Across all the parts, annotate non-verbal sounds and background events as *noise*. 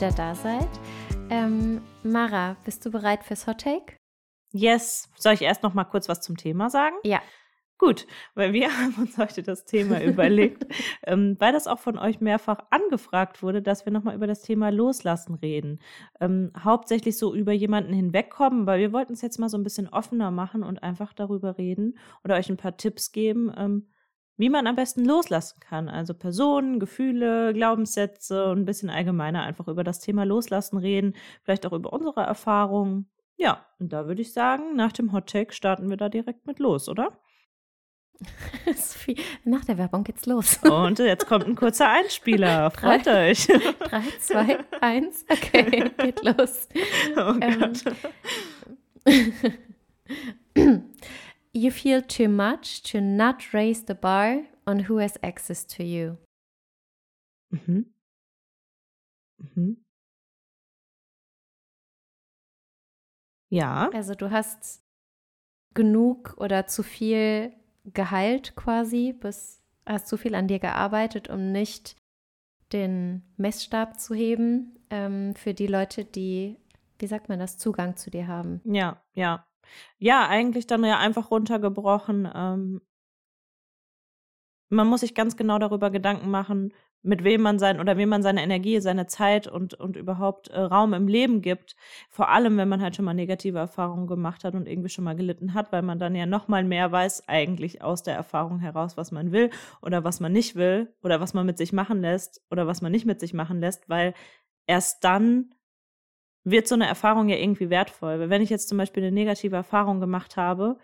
wieder da seid. Ähm, Mara, bist du bereit fürs Hot Take? Yes. Soll ich erst noch mal kurz was zum Thema sagen? Ja. Gut, weil wir *laughs* haben uns heute das Thema *laughs* überlegt, ähm, weil das auch von euch mehrfach angefragt wurde, dass wir nochmal über das Thema Loslassen reden. Ähm, hauptsächlich so über jemanden hinwegkommen, weil wir wollten es jetzt mal so ein bisschen offener machen und einfach darüber reden oder euch ein paar Tipps geben, ähm, wie man am besten loslassen kann. Also Personen, Gefühle, Glaubenssätze und ein bisschen allgemeiner einfach über das Thema Loslassen reden, vielleicht auch über unsere Erfahrungen. Ja, und da würde ich sagen, nach dem Hot Take starten wir da direkt mit los, oder? *laughs* Nach der Werbung geht's los. Und jetzt kommt ein kurzer Einspieler. *laughs* Freut drei, euch. *laughs* Drei, zwei, eins. Okay, geht los. Oh ähm, you feel too much to not raise the bar on who has access to you. Mhm. Mhm. Ja. Also du hast genug oder zu viel geheilt quasi, bis hast zu viel an dir gearbeitet, um nicht den Messstab zu heben ähm, für die Leute, die, wie sagt man das, Zugang zu dir haben. Ja, ja. Ja, eigentlich dann ja einfach runtergebrochen. Ähm, man muss sich ganz genau darüber Gedanken machen, mit wem man sein oder wem man seine Energie, seine Zeit und, und überhaupt äh, Raum im Leben gibt. Vor allem, wenn man halt schon mal negative Erfahrungen gemacht hat und irgendwie schon mal gelitten hat, weil man dann ja noch mal mehr weiß eigentlich aus der Erfahrung heraus, was man will oder was man nicht will oder was man mit sich machen lässt oder was man nicht mit sich machen lässt, weil erst dann wird so eine Erfahrung ja irgendwie wertvoll. Weil wenn ich jetzt zum Beispiel eine negative Erfahrung gemacht habe,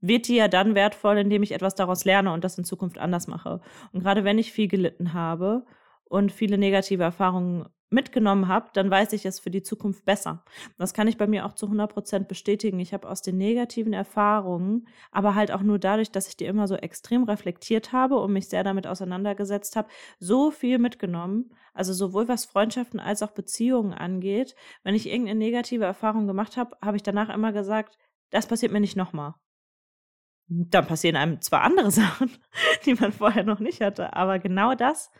wird die ja dann wertvoll, indem ich etwas daraus lerne und das in Zukunft anders mache. Und gerade wenn ich viel gelitten habe und viele negative Erfahrungen mitgenommen habe, dann weiß ich es für die Zukunft besser. Das kann ich bei mir auch zu 100 Prozent bestätigen. Ich habe aus den negativen Erfahrungen, aber halt auch nur dadurch, dass ich die immer so extrem reflektiert habe und mich sehr damit auseinandergesetzt habe, so viel mitgenommen. Also sowohl was Freundschaften als auch Beziehungen angeht. Wenn ich irgendeine negative Erfahrung gemacht habe, habe ich danach immer gesagt, das passiert mir nicht nochmal dann passieren einem zwar andere *laughs* Sachen, die man vorher noch nicht hatte, aber genau das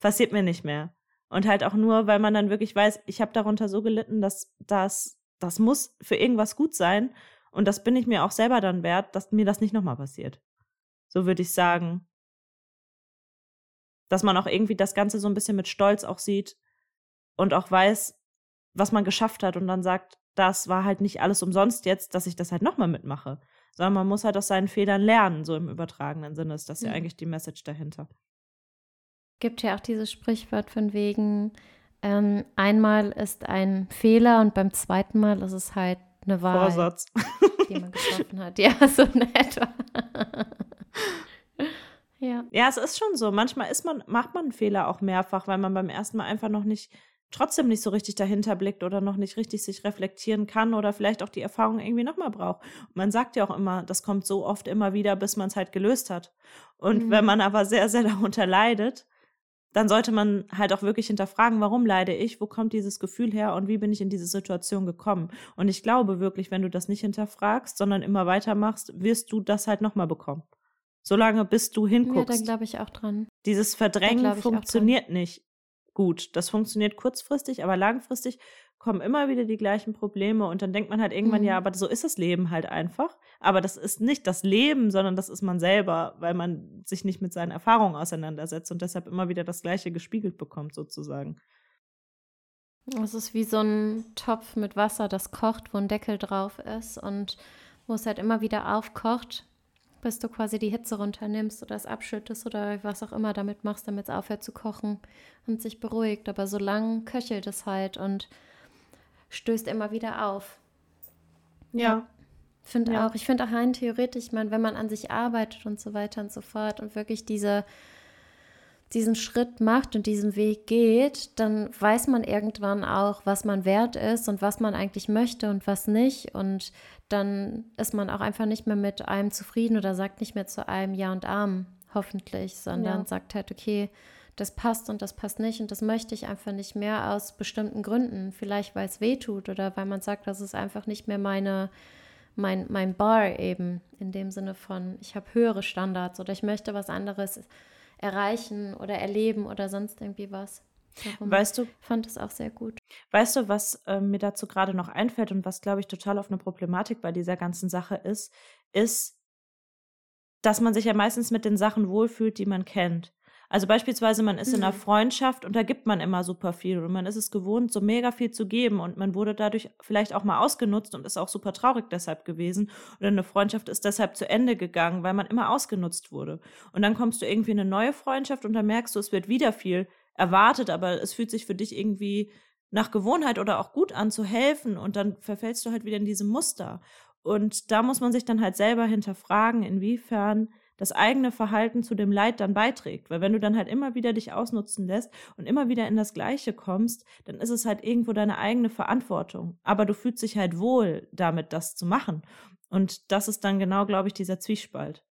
passiert mir nicht mehr. Und halt auch nur, weil man dann wirklich weiß, ich habe darunter so gelitten, dass das, das muss für irgendwas gut sein. Und das bin ich mir auch selber dann wert, dass mir das nicht nochmal passiert. So würde ich sagen. Dass man auch irgendwie das Ganze so ein bisschen mit Stolz auch sieht und auch weiß, was man geschafft hat und dann sagt, das war halt nicht alles umsonst jetzt, dass ich das halt nochmal mitmache sondern man muss halt aus seinen Fehlern lernen, so im übertragenen Sinne ist das ja, ja eigentlich die Message dahinter. Gibt ja auch dieses Sprichwort von wegen, ähm, einmal ist ein Fehler und beim zweiten Mal ist es halt eine Wahl, Vorsatz. die man getroffen hat. *laughs* Ja, so nett. Ja. ja, es ist schon so. Manchmal ist man, macht man einen Fehler auch mehrfach, weil man beim ersten Mal einfach noch nicht trotzdem nicht so richtig dahinter blickt oder noch nicht richtig sich reflektieren kann oder vielleicht auch die Erfahrung irgendwie nochmal braucht. Und man sagt ja auch immer, das kommt so oft immer wieder, bis man es halt gelöst hat. Und mhm. wenn man aber sehr, sehr *laughs* darunter leidet, dann sollte man halt auch wirklich hinterfragen, warum leide ich, wo kommt dieses Gefühl her und wie bin ich in diese Situation gekommen. Und ich glaube wirklich, wenn du das nicht hinterfragst, sondern immer weitermachst, wirst du das halt nochmal bekommen. Solange bis du hinguckst. Ja, da glaube ich auch dran. Dieses Verdrängen funktioniert nicht gut. Das funktioniert kurzfristig, aber langfristig kommen immer wieder die gleichen Probleme und dann denkt man halt irgendwann, mhm. ja, aber so ist das Leben halt einfach. Aber das ist nicht das Leben, sondern das ist man selber, weil man sich nicht mit seinen Erfahrungen auseinandersetzt und deshalb immer wieder das Gleiche gespiegelt bekommt, sozusagen. Es ist wie so ein Topf mit Wasser, das kocht, wo ein Deckel drauf ist und wo es halt immer wieder aufkocht bis du quasi die Hitze runternimmst oder es abschüttest oder was auch immer damit machst, damit es aufhört zu kochen und sich beruhigt. Aber so lang köchelt es halt und stößt immer wieder auf. Ja. ja. Finde ja. auch, ich finde auch rein theoretisch, man, wenn man an sich arbeitet und so weiter und so fort und wirklich diese diesen Schritt macht und diesen Weg geht, dann weiß man irgendwann auch, was man wert ist und was man eigentlich möchte und was nicht. Und dann ist man auch einfach nicht mehr mit einem zufrieden oder sagt nicht mehr zu einem Ja und Arm, hoffentlich, sondern ja. sagt halt, okay, das passt und das passt nicht und das möchte ich einfach nicht mehr aus bestimmten Gründen. Vielleicht, weil es weh tut oder weil man sagt, das ist einfach nicht mehr meine, mein, mein Bar eben, in dem Sinne von, ich habe höhere Standards oder ich möchte was anderes erreichen oder erleben oder sonst irgendwie was. Darum Weißt du, fand es auch sehr gut. weißt du, was äh, mir dazu gerade noch einfällt und was, glaube ich, total auf eine Problematik bei dieser ganzen Sache ist, ist, dass man sich ja meistens mit den Sachen wohlfühlt, die man kennt. Also beispielsweise, man ist in einer Mhm. Freundschaft und da gibt man immer super viel und man ist es gewohnt, so mega viel zu geben und man wurde dadurch vielleicht auch mal ausgenutzt und ist auch super traurig deshalb gewesen. Oder eine Freundschaft ist deshalb zu Ende gegangen, weil man immer ausgenutzt wurde. Und dann kommst du irgendwie in eine neue Freundschaft und dann merkst du, es wird wieder viel erwartet, aber es fühlt sich für dich irgendwie nach Gewohnheit oder auch gut an zu helfen und dann verfällst du halt wieder in diese Muster. Und da muss man sich dann halt selber hinterfragen, inwiefern das eigene Verhalten zu dem Leid dann beiträgt. Weil wenn du dann halt immer wieder dich ausnutzen lässt und immer wieder in das Gleiche kommst, dann ist es halt irgendwo deine eigene Verantwortung. Aber du fühlst dich halt wohl damit, das zu machen. Und das ist dann genau, glaube ich, dieser Zwiespalt,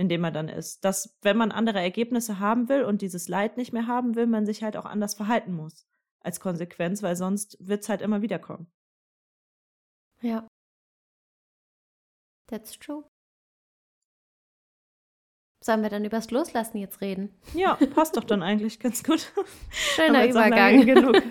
in dem er dann ist. Dass, wenn man andere Ergebnisse haben will und dieses Leid nicht mehr haben will, man sich halt auch anders verhalten muss als Konsequenz, weil sonst wird es halt immer wieder kommen. Ja. That's true. Sollen wir dann übers Loslassen jetzt reden? Ja, passt doch dann eigentlich ganz gut. *laughs* Schöner Übergang. Lange genug,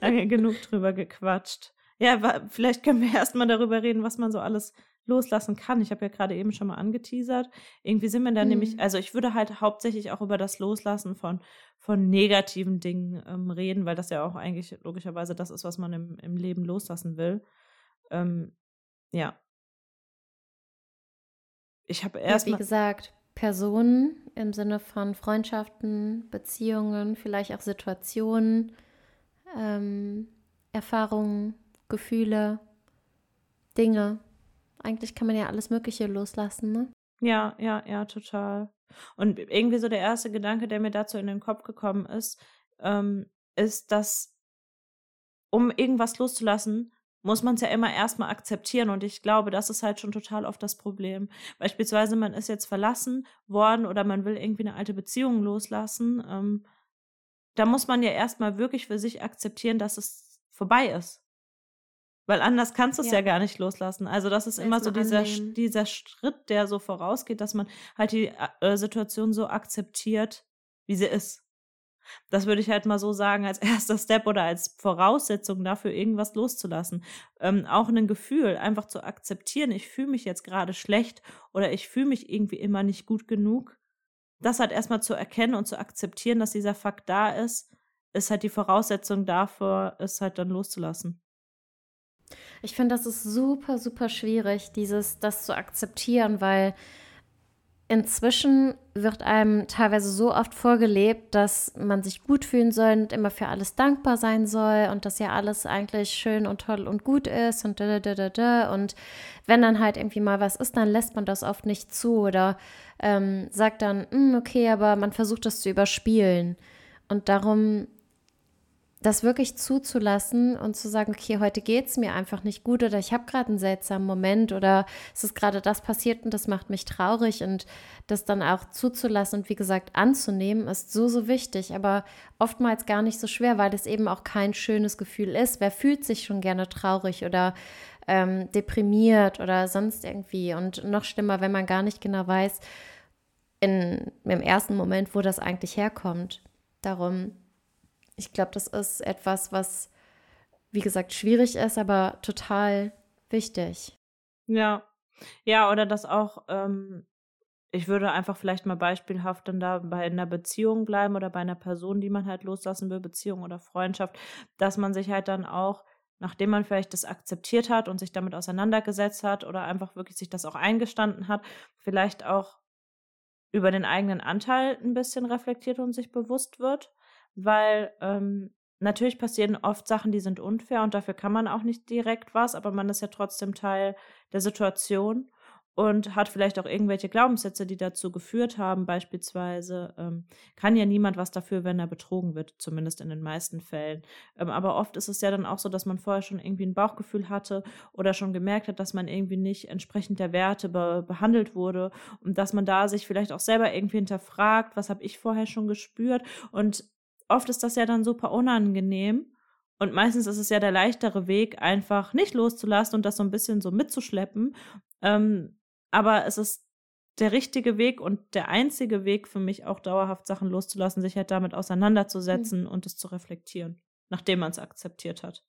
lange genug drüber gequatscht. Ja, vielleicht können wir erstmal darüber reden, was man so alles loslassen kann. Ich habe ja gerade eben schon mal angeteasert. Irgendwie sind wir da Mhm. nämlich, also ich würde halt hauptsächlich auch über das Loslassen von, von negativen Dingen ähm, reden, weil das ja auch eigentlich logischerweise das ist, was man im, im Leben loslassen will. Ähm, ja. Ich habe Ja, erst wie mal. gesagt, Personen im Sinne von Freundschaften, Beziehungen, vielleicht auch Situationen, ähm, Erfahrungen, Gefühle, Dinge. Eigentlich kann man ja alles Mögliche loslassen, ne? Ja, ja, ja, total. Und irgendwie so der erste Gedanke, der mir dazu in den Kopf gekommen ist, ähm, ist, dass um irgendwas loszulassen, muss man es ja immer erstmal akzeptieren. Und ich glaube, das ist halt schon total oft das Problem. Beispielsweise, man ist jetzt verlassen worden oder man will irgendwie eine alte Beziehung loslassen. Ähm, da muss man ja erstmal wirklich für sich akzeptieren, dass es vorbei ist. Weil anders kannst du es ja. Ja. gar nicht loslassen. Also das ist immer so dieser, annehmen. dieser Schritt, der so vorausgeht, dass man halt die äh, Situation so akzeptiert, wie sie ist. Das würde ich halt mal so sagen als *laughs* erster Step oder als Voraussetzung dafür, irgendwas loszulassen. Ähm, auch ein Gefühl einfach zu akzeptieren, ich fühle mich jetzt gerade schlecht oder ich fühle mich irgendwie immer nicht gut genug. Das halt erstmal zu erkennen und zu akzeptieren, dass dieser Fakt da ist, ist halt die Voraussetzung dafür, es halt dann loszulassen. Ich finde, das ist super, super schwierig, dieses, das zu akzeptieren, weil inzwischen wird einem teilweise so oft vorgelebt, dass man sich gut fühlen soll und immer für alles dankbar sein soll und dass ja alles eigentlich schön und toll und gut ist und da, da, da, da. Und wenn dann halt irgendwie mal was ist, dann lässt man das oft nicht zu oder ähm, sagt dann, "Hm, okay, aber man versucht das zu überspielen. Und darum das wirklich zuzulassen und zu sagen, okay, heute geht es mir einfach nicht gut oder ich habe gerade einen seltsamen Moment oder es ist gerade das passiert und das macht mich traurig und das dann auch zuzulassen und wie gesagt anzunehmen, ist so, so wichtig, aber oftmals gar nicht so schwer, weil es eben auch kein schönes Gefühl ist. Wer fühlt sich schon gerne traurig oder ähm, deprimiert oder sonst irgendwie und noch schlimmer, wenn man gar nicht genau weiß, in, im ersten Moment, wo das eigentlich herkommt. Darum ich glaube, das ist etwas, was, wie gesagt, schwierig ist, aber total wichtig. Ja. Ja, oder das auch, ähm, ich würde einfach vielleicht mal beispielhaft dann da bei einer Beziehung bleiben oder bei einer Person, die man halt loslassen will, Beziehung oder Freundschaft, dass man sich halt dann auch, nachdem man vielleicht das akzeptiert hat und sich damit auseinandergesetzt hat oder einfach wirklich sich das auch eingestanden hat, vielleicht auch über den eigenen Anteil ein bisschen reflektiert und sich bewusst wird, weil ähm, natürlich passieren oft Sachen, die sind unfair und dafür kann man auch nicht direkt was, aber man ist ja trotzdem Teil der Situation und hat vielleicht auch irgendwelche Glaubenssätze, die dazu geführt haben. Beispielsweise ähm, kann ja niemand was dafür, wenn er betrogen wird, zumindest in den meisten Fällen. Ähm, aber oft ist es ja dann auch so, dass man vorher schon irgendwie ein Bauchgefühl hatte oder schon gemerkt hat, dass man irgendwie nicht entsprechend der Werte be behandelt wurde und dass man da sich vielleicht auch selber irgendwie hinterfragt, was habe ich vorher schon gespürt und oft ist das ja dann super unangenehm. Und meistens ist es ja der leichtere Weg, einfach nicht loszulassen und das so ein bisschen so mitzuschleppen. Ähm, aber es ist der richtige Weg und der einzige Weg für mich auch dauerhaft Sachen loszulassen, sich halt damit auseinanderzusetzen mhm. und es zu reflektieren, nachdem man es akzeptiert hat.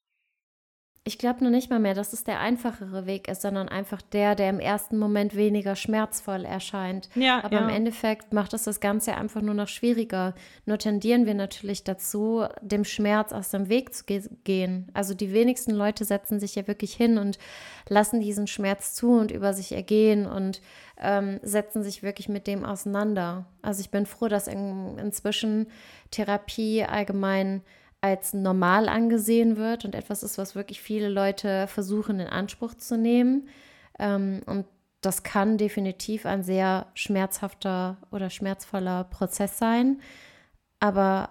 Ich glaube nur nicht mal mehr, dass es der einfachere Weg ist, sondern einfach der, der im ersten Moment weniger schmerzvoll erscheint. Ja, Aber ja. im Endeffekt macht es das Ganze einfach nur noch schwieriger. Nur tendieren wir natürlich dazu, dem Schmerz aus dem Weg zu ge gehen. Also die wenigsten Leute setzen sich ja wirklich hin und lassen diesen Schmerz zu und über sich ergehen und ähm, setzen sich wirklich mit dem auseinander. Also ich bin froh, dass in, inzwischen Therapie allgemein als normal angesehen wird und etwas ist, was wirklich viele Leute versuchen in Anspruch zu nehmen. Ähm, und das kann definitiv ein sehr schmerzhafter oder schmerzvoller Prozess sein. Aber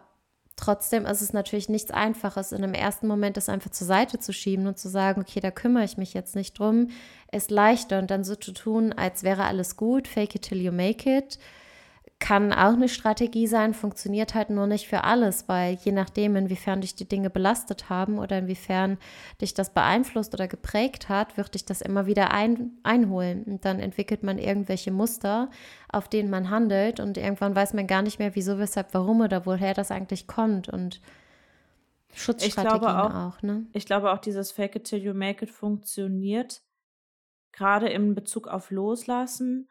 trotzdem ist es natürlich nichts Einfaches, in einem ersten Moment das einfach zur Seite zu schieben und zu sagen, okay, da kümmere ich mich jetzt nicht drum, ist leichter und dann so zu tun, als wäre alles gut, fake it till you make it kann auch eine Strategie sein, funktioniert halt nur nicht für alles, weil je nachdem, inwiefern dich die Dinge belastet haben oder inwiefern dich das beeinflusst oder geprägt hat, wird dich das immer wieder ein, einholen. Und dann entwickelt man irgendwelche Muster, auf denen man handelt und irgendwann weiß man gar nicht mehr, wieso, weshalb, warum oder woher das eigentlich kommt. Und Schutzstrategien ich auch, auch ne? Ich glaube auch, dieses Fake it till you make it funktioniert gerade in Bezug auf Loslassen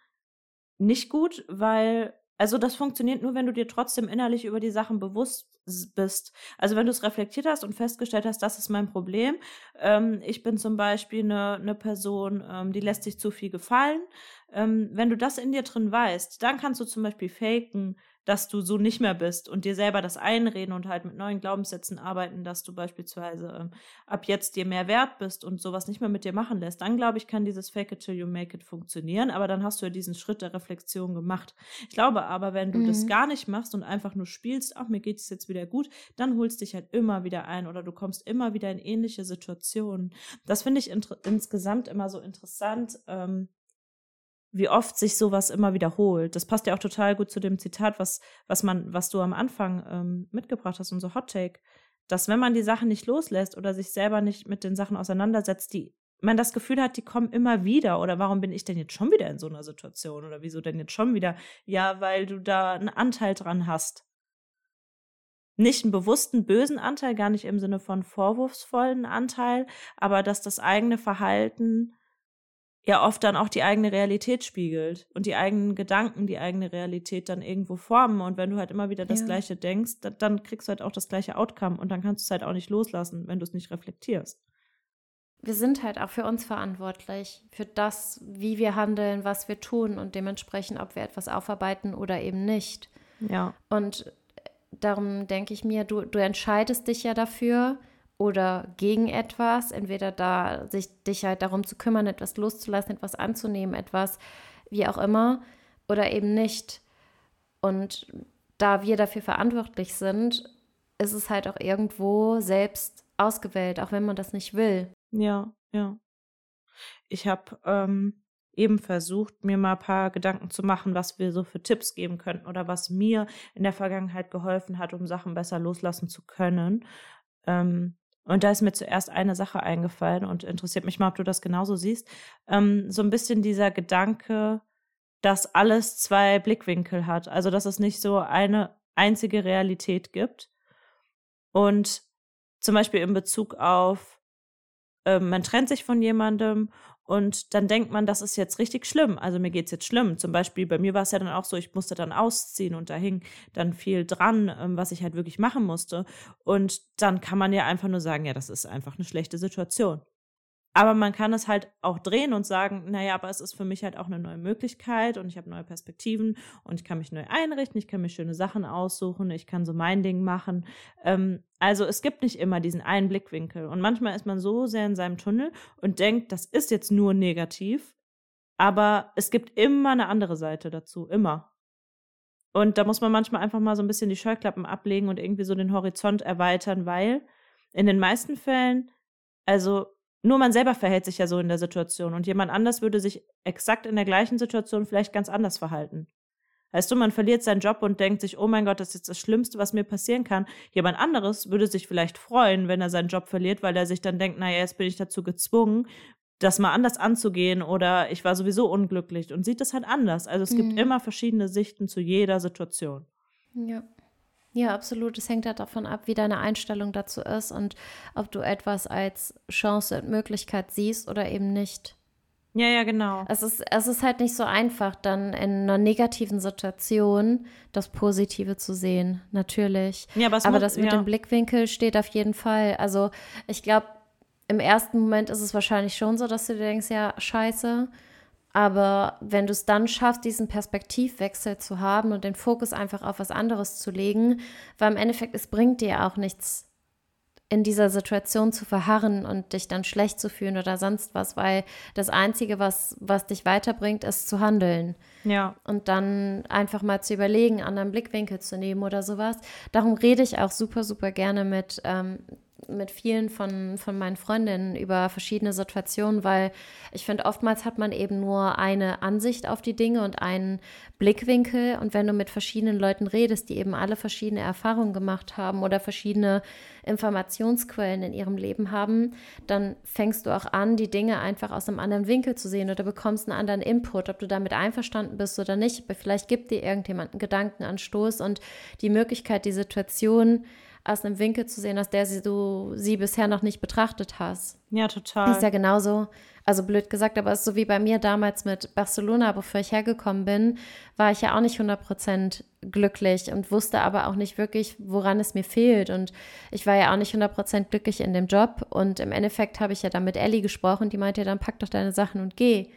nicht gut, weil also das funktioniert nur, wenn du dir trotzdem innerlich über die Sachen bewusst bist. Also wenn du es reflektiert hast und festgestellt hast, das ist mein Problem. Ähm, ich bin zum Beispiel eine, eine Person, ähm, die lässt sich zu viel gefallen. Ähm, wenn du das in dir drin weißt, dann kannst du zum Beispiel faken, dass du so nicht mehr bist und dir selber das einreden und halt mit neuen Glaubenssätzen arbeiten, dass du beispielsweise ähm, ab jetzt dir mehr wert bist und sowas nicht mehr mit dir machen lässt, dann glaube ich, kann dieses Fake it till you make it funktionieren, aber dann hast du ja diesen Schritt der Reflexion gemacht. Ich glaube aber, wenn du mhm. das gar nicht machst und einfach nur spielst, ach, mir geht es jetzt wieder gut, dann holst dich halt immer wieder ein oder du kommst immer wieder in ähnliche Situationen. Das finde ich insgesamt immer so interessant. Ähm, wie oft sich sowas immer wiederholt. Das passt ja auch total gut zu dem Zitat, was, was man, was du am Anfang ähm, mitgebracht hast, unser Hot Take, dass wenn man die Sachen nicht loslässt oder sich selber nicht mit den Sachen auseinandersetzt, die man das Gefühl hat, die kommen immer wieder oder warum bin ich denn jetzt schon wieder in so einer Situation oder wieso denn jetzt schon wieder? Ja, weil du da einen Anteil dran hast. Nicht einen bewussten bösen Anteil, gar nicht im Sinne von vorwurfsvollen Anteil, aber dass das eigene Verhalten ja oft dann auch die eigene Realität spiegelt und die eigenen Gedanken die eigene Realität dann irgendwo formen. Und wenn du halt immer wieder das ja. Gleiche denkst, dann kriegst du halt auch das gleiche Outcome und dann kannst du es halt auch nicht loslassen, wenn du es nicht reflektierst. Wir sind halt auch für uns verantwortlich, für das, wie wir handeln, was wir tun und dementsprechend, ob wir etwas aufarbeiten oder eben nicht. Ja. Und darum denke ich mir, du, du entscheidest dich ja dafür, oder gegen etwas, entweder da sich dich halt darum zu kümmern, etwas loszulassen, etwas anzunehmen, etwas wie auch immer, oder eben nicht. Und da wir dafür verantwortlich sind, ist es halt auch irgendwo selbst ausgewählt, auch wenn man das nicht will. Ja, ja. Ich habe ähm, eben versucht, mir mal ein paar Gedanken zu machen, was wir so für Tipps geben könnten oder was mir in der Vergangenheit geholfen hat, um Sachen besser loslassen zu können. Ähm, und da ist mir zuerst eine Sache eingefallen und interessiert mich mal, ob du das genauso siehst. Ähm, so ein bisschen dieser Gedanke, dass alles zwei Blickwinkel hat. Also, dass es nicht so eine einzige Realität gibt. Und zum Beispiel in Bezug auf, äh, man trennt sich von jemandem und dann denkt man, das ist jetzt richtig schlimm. Also mir geht's jetzt schlimm. Zum Beispiel bei mir war es ja dann auch so, ich musste dann ausziehen und da hing dann viel dran, ähm, was ich halt wirklich machen musste. Und dann kann man ja einfach nur sagen, ja, das ist einfach eine schlechte Situation. Aber man kann es halt auch drehen und sagen, naja, aber es ist für mich halt auch eine neue Möglichkeit und ich habe neue Perspektiven und ich kann mich neu einrichten, ich kann mir schöne Sachen aussuchen, ich kann so mein Ding machen. Ähm, also es gibt nicht immer diesen einen Blickwinkel. Und manchmal ist man so sehr in seinem Tunnel und denkt, das ist jetzt nur negativ, aber es gibt immer eine andere Seite dazu, immer. Und da muss man manchmal einfach mal so ein bisschen die Scheuklappen ablegen und irgendwie so den Horizont erweitern, weil in den meisten Fällen, also nur man selber verhält sich ja so in der Situation und jemand anders würde sich exakt in der gleichen Situation vielleicht ganz anders verhalten. Weißt du, man verliert seinen Job und denkt sich, oh mein Gott, das ist jetzt das Schlimmste, was mir passieren kann. Jemand anderes würde sich vielleicht freuen, wenn er seinen Job verliert, weil er sich dann denkt, naja, jetzt bin ich dazu gezwungen, das mal anders anzugehen oder ich war sowieso unglücklich und sieht das halt anders. Also es mhm. gibt immer verschiedene Sichten zu jeder Situation. Ja. Ja, absolut. Es hängt halt davon ab, wie deine Einstellung dazu ist und ob du etwas als Chance und Möglichkeit siehst oder eben nicht. Ja, ja, genau. Es ist, es ist halt nicht so einfach, dann in einer negativen Situation das Positive zu sehen, natürlich. Ja, aber, aber muss, das mit ja. dem Blickwinkel steht auf jeden Fall. Also ich glaube, im ersten Moment ist es wahrscheinlich schon so, dass du dir denkst, ja, scheiße. Aber wenn du es dann schaffst, diesen Perspektivwechsel zu haben und den Fokus einfach auf was anderes zu legen, weil im Endeffekt, es bringt dir auch nichts, in dieser Situation zu verharren und dich dann schlecht zu fühlen oder sonst was, weil das Einzige, was, was dich weiterbringt, ist zu handeln. Ja. Und dann einfach mal zu überlegen, anderen Blickwinkel zu nehmen oder sowas. Darum rede ich auch super, super gerne mit ähm, mit vielen von, von meinen Freundinnen über verschiedene Situationen, weil ich finde, oftmals hat man eben nur eine Ansicht auf die Dinge und einen Blickwinkel. Und wenn du mit verschiedenen Leuten redest, die eben alle verschiedene Erfahrungen gemacht haben oder verschiedene Informationsquellen in ihrem Leben haben, dann fängst du auch an, die Dinge einfach aus einem anderen Winkel zu sehen oder bekommst einen anderen Input, ob du damit einverstanden bist oder nicht. Aber vielleicht gibt dir irgendjemand einen Gedankenanstoß und die Möglichkeit, die Situation aus einem Winkel zu sehen, aus der sie, du sie bisher noch nicht betrachtet hast. Ja, total. Ist ja genauso, also blöd gesagt, aber es ist so wie bei mir damals mit Barcelona, bevor ich hergekommen bin, war ich ja auch nicht 100% glücklich und wusste aber auch nicht wirklich, woran es mir fehlt. Und ich war ja auch nicht 100% glücklich in dem Job. Und im Endeffekt habe ich ja dann mit Ellie gesprochen, die meinte ja, dann pack doch deine Sachen und geh.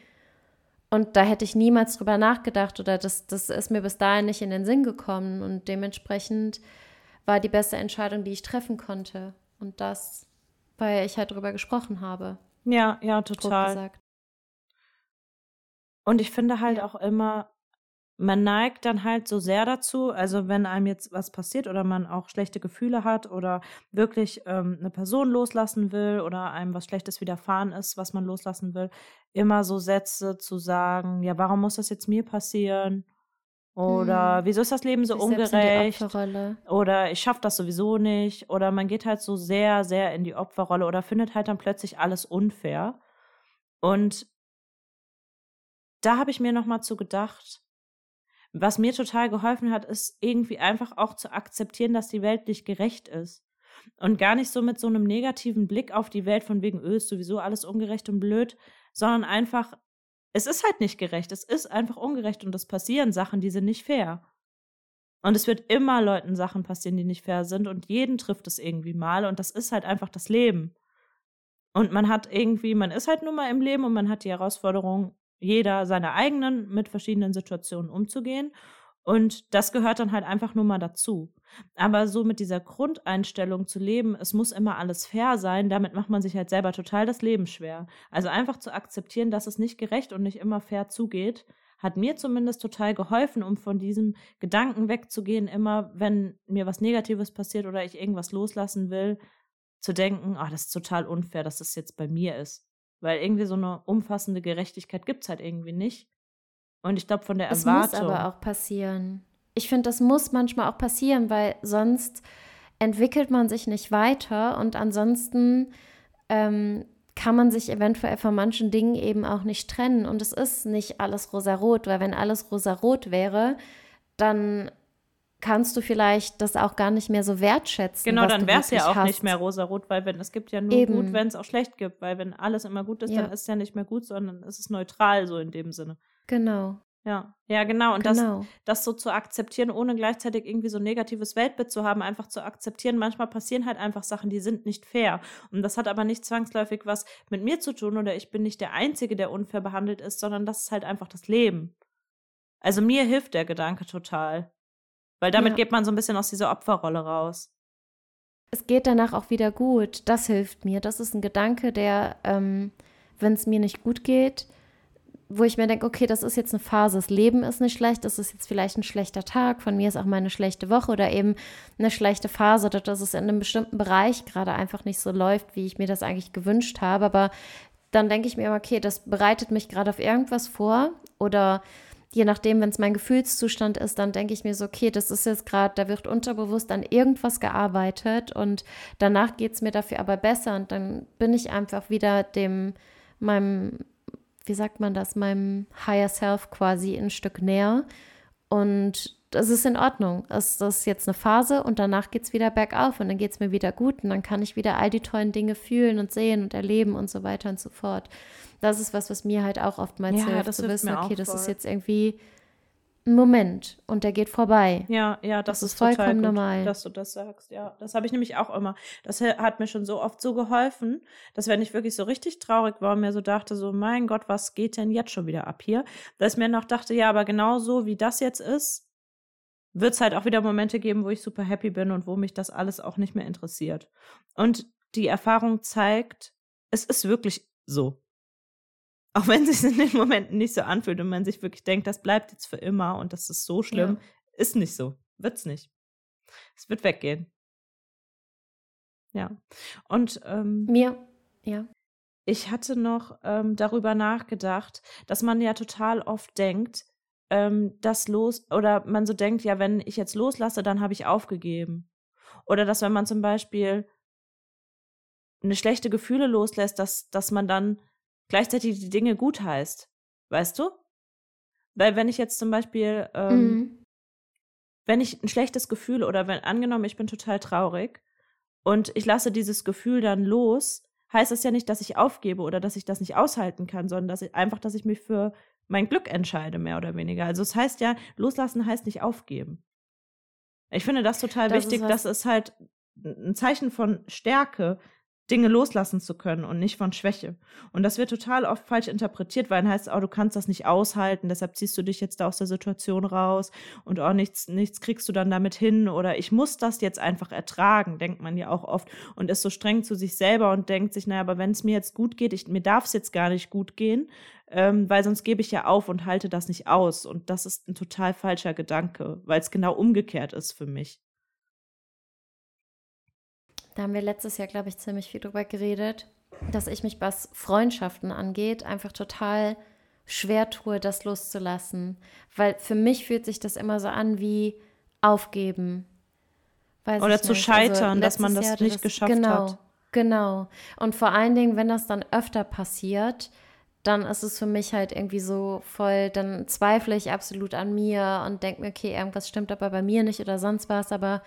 Und da hätte ich niemals drüber nachgedacht oder das, das ist mir bis dahin nicht in den Sinn gekommen. Und dementsprechend war die beste Entscheidung, die ich treffen konnte. Und das, weil ich halt darüber gesprochen habe. Ja, ja, total. Und ich finde halt auch immer, man neigt dann halt so sehr dazu, also wenn einem jetzt was passiert oder man auch schlechte Gefühle hat oder wirklich ähm, eine Person loslassen will oder einem was Schlechtes widerfahren ist, was man loslassen will, immer so Sätze zu sagen, ja, warum muss das jetzt mir passieren? Oder hm. wieso ist das Leben so ungerecht? Oder ich schaffe das sowieso nicht. Oder man geht halt so sehr, sehr in die Opferrolle oder findet halt dann plötzlich alles unfair. Und da habe ich mir nochmal zu gedacht, was mir total geholfen hat, ist irgendwie einfach auch zu akzeptieren, dass die Welt nicht gerecht ist. Und gar nicht so mit so einem negativen Blick auf die Welt von wegen, öh, ist sowieso alles ungerecht und blöd, sondern einfach es ist halt nicht gerecht. Es ist einfach ungerecht und es passieren Sachen, die sind nicht fair. Und es wird immer Leuten Sachen passieren, die nicht fair sind und jeden trifft es irgendwie mal und das ist halt einfach das Leben. Und man hat irgendwie, man ist halt nun mal im Leben und man hat die Herausforderung, jeder seine eigenen mit verschiedenen Situationen umzugehen und das gehört dann halt einfach nur mal dazu. Aber so mit dieser Grundeinstellung zu leben, es muss immer alles fair sein, damit macht man sich halt selber total das Leben schwer. Also einfach zu akzeptieren, dass es nicht gerecht und nicht immer fair zugeht, hat mir zumindest total geholfen, um von diesem Gedanken wegzugehen, immer wenn mir was Negatives passiert oder ich irgendwas loslassen will, zu denken, oh, das ist total unfair, dass das jetzt bei mir ist. Weil irgendwie so eine umfassende Gerechtigkeit gibt es halt irgendwie nicht. Und ich glaube, von der Erwartung. Das muss aber auch passieren. Ich finde, das muss manchmal auch passieren, weil sonst entwickelt man sich nicht weiter und ansonsten ähm, kann man sich eventuell von manchen Dingen eben auch nicht trennen. Und es ist nicht alles rosarot, weil wenn alles rosarot wäre, dann kannst du vielleicht das auch gar nicht mehr so wertschätzen. Genau, dann wäre es ja auch hast. nicht mehr rosarot, weil wenn es gibt ja nur Eben. gut, wenn es auch schlecht gibt, weil wenn alles immer gut ist, ja. dann ist es ja nicht mehr gut, sondern es ist neutral so in dem Sinne. Genau. Ja, ja, genau. Und genau. Das, das so zu akzeptieren, ohne gleichzeitig irgendwie so ein negatives Weltbild zu haben, einfach zu akzeptieren. Manchmal passieren halt einfach Sachen, die sind nicht fair. Und das hat aber nicht zwangsläufig was mit mir zu tun oder ich bin nicht der Einzige, der unfair behandelt ist, sondern das ist halt einfach das Leben. Also mir hilft der Gedanke total. Weil damit ja. geht man so ein bisschen aus dieser Opferrolle raus. Es geht danach auch wieder gut. Das hilft mir. Das ist ein Gedanke, der, ähm, wenn es mir nicht gut geht, wo ich mir denke, okay, das ist jetzt eine Phase, das Leben ist nicht schlecht, das ist jetzt vielleicht ein schlechter Tag, von mir ist auch mal eine schlechte Woche oder eben eine schlechte Phase dass es in einem bestimmten Bereich gerade einfach nicht so läuft, wie ich mir das eigentlich gewünscht habe. Aber dann denke ich mir, okay, das bereitet mich gerade auf irgendwas vor oder je nachdem, wenn es mein Gefühlszustand ist, dann denke ich mir so, okay, das ist jetzt gerade, da wird unterbewusst an irgendwas gearbeitet und danach geht es mir dafür aber besser und dann bin ich einfach wieder dem meinem, wie sagt man das, meinem Higher Self quasi ein Stück näher. Und das ist in Ordnung. Das, das ist jetzt eine Phase und danach geht es wieder bergauf und dann geht es mir wieder gut und dann kann ich wieder all die tollen Dinge fühlen und sehen und erleben und so weiter und so fort. Das ist was, was mir halt auch oftmals Ja, hilft, zu wissen, okay, das ist jetzt irgendwie ein Moment und der geht vorbei. Ja, ja, das, Das ist vollkommen gut, normal. dass du das sagst. Ja, das habe ich nämlich auch immer. Das hat mir schon so oft so geholfen, dass wenn ich wirklich so richtig traurig war und mir so dachte, so mein Gott, was geht denn jetzt schon wieder ab hier, dass ich mir noch dachte, ja, aber genau so wie das jetzt ist, wird es halt auch wieder Momente geben, wo ich super happy bin und wo mich das alles auch nicht mehr interessiert. Und die Erfahrung zeigt, es ist wirklich so. Auch wenn es sich in den Momenten nicht so anfühlt und man sich wirklich denkt, das bleibt jetzt für immer und das ist so schlimm, ist nicht so. Wird's nicht. Es wird weggehen. Ja. Und ähm, Mir, ja. ich hatte noch ähm, darüber nachgedacht, dass man ja total oft denkt, ähm, dass los oder man so denkt, ja, wenn ich jetzt loslasse, dann habe ich aufgegeben. Oder dass wenn man zum Beispiel eine schlechte Gefühle loslässt, dass, dass man dann gleichzeitig die Dinge gut heißt. Weißt du? Weil wenn ich jetzt zum Beispiel, ähm, Mhm. wenn ich ein schlechtes Gefühl oder wenn angenommen, ich bin total traurig und ich lasse dieses Gefühl dann los, heißt das ja nicht, dass ich aufgebe oder dass ich das nicht aushalten kann, sondern dass ich einfach, dass ich mich für mein Glück entscheide, mehr oder weniger. Also es heißt ja, loslassen heißt nicht aufgeben. Ich finde das total Das ist wichtig, dass es halt ein Zeichen von Stärke, Dinge loslassen zu können und nicht von Schwäche. Und das wird total oft falsch interpretiert, weil dann heißt oh, du kannst das nicht aushalten, deshalb ziehst du dich jetzt da aus der Situation raus und oh, nichts, nichts kriegst du dann damit hin oder ich muss das jetzt einfach ertragen, denkt man ja auch oft und ist so streng zu sich selber und denkt sich, naja, aber wenn es mir jetzt gut geht, ich, mir darf es jetzt gar nicht gut gehen, ähm, weil sonst gebe ich ja auf und halte das nicht aus. Und das ist ein total falscher Gedanke, weil es genau umgekehrt ist für mich. Da haben wir letztes Jahr, glaube ich, ziemlich viel drüber geredet, dass ich mich, was Freundschaften angeht, einfach total schwer tue, das loszulassen. Weil für mich fühlt sich das immer so an wie aufgeben. Weiß Oder zu nicht. Also scheitern, dass man das Jahr nicht geschafft genau, hat. Genau. Und vor allen Dingen, wenn das dann öfter passiert, dann ist es für mich halt irgendwie so voll, dann zweifle ich absolut an mir und denke mir, okay, irgendwas stimmt aber bei mir nicht oder sonst was, aber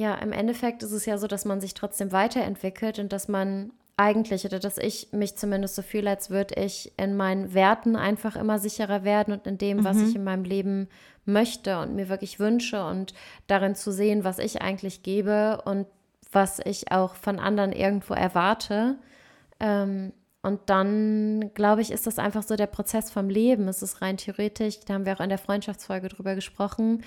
ja, im Endeffekt ist es ja so, dass man sich trotzdem weiterentwickelt und dass man eigentlich oder dass ich mich zumindest so fühle, als würde ich in meinen Werten einfach immer sicherer werden und in dem, was Mhm. ich in meinem Leben möchte und mir wirklich wünsche und darin zu sehen, was ich eigentlich gebe und was ich auch von anderen irgendwo erwarte. Ähm, und dann, glaube ich, ist das einfach so der Prozess vom Leben. Es ist rein theoretisch, da haben wir auch in der Freundschaftsfolge drüber gesprochen.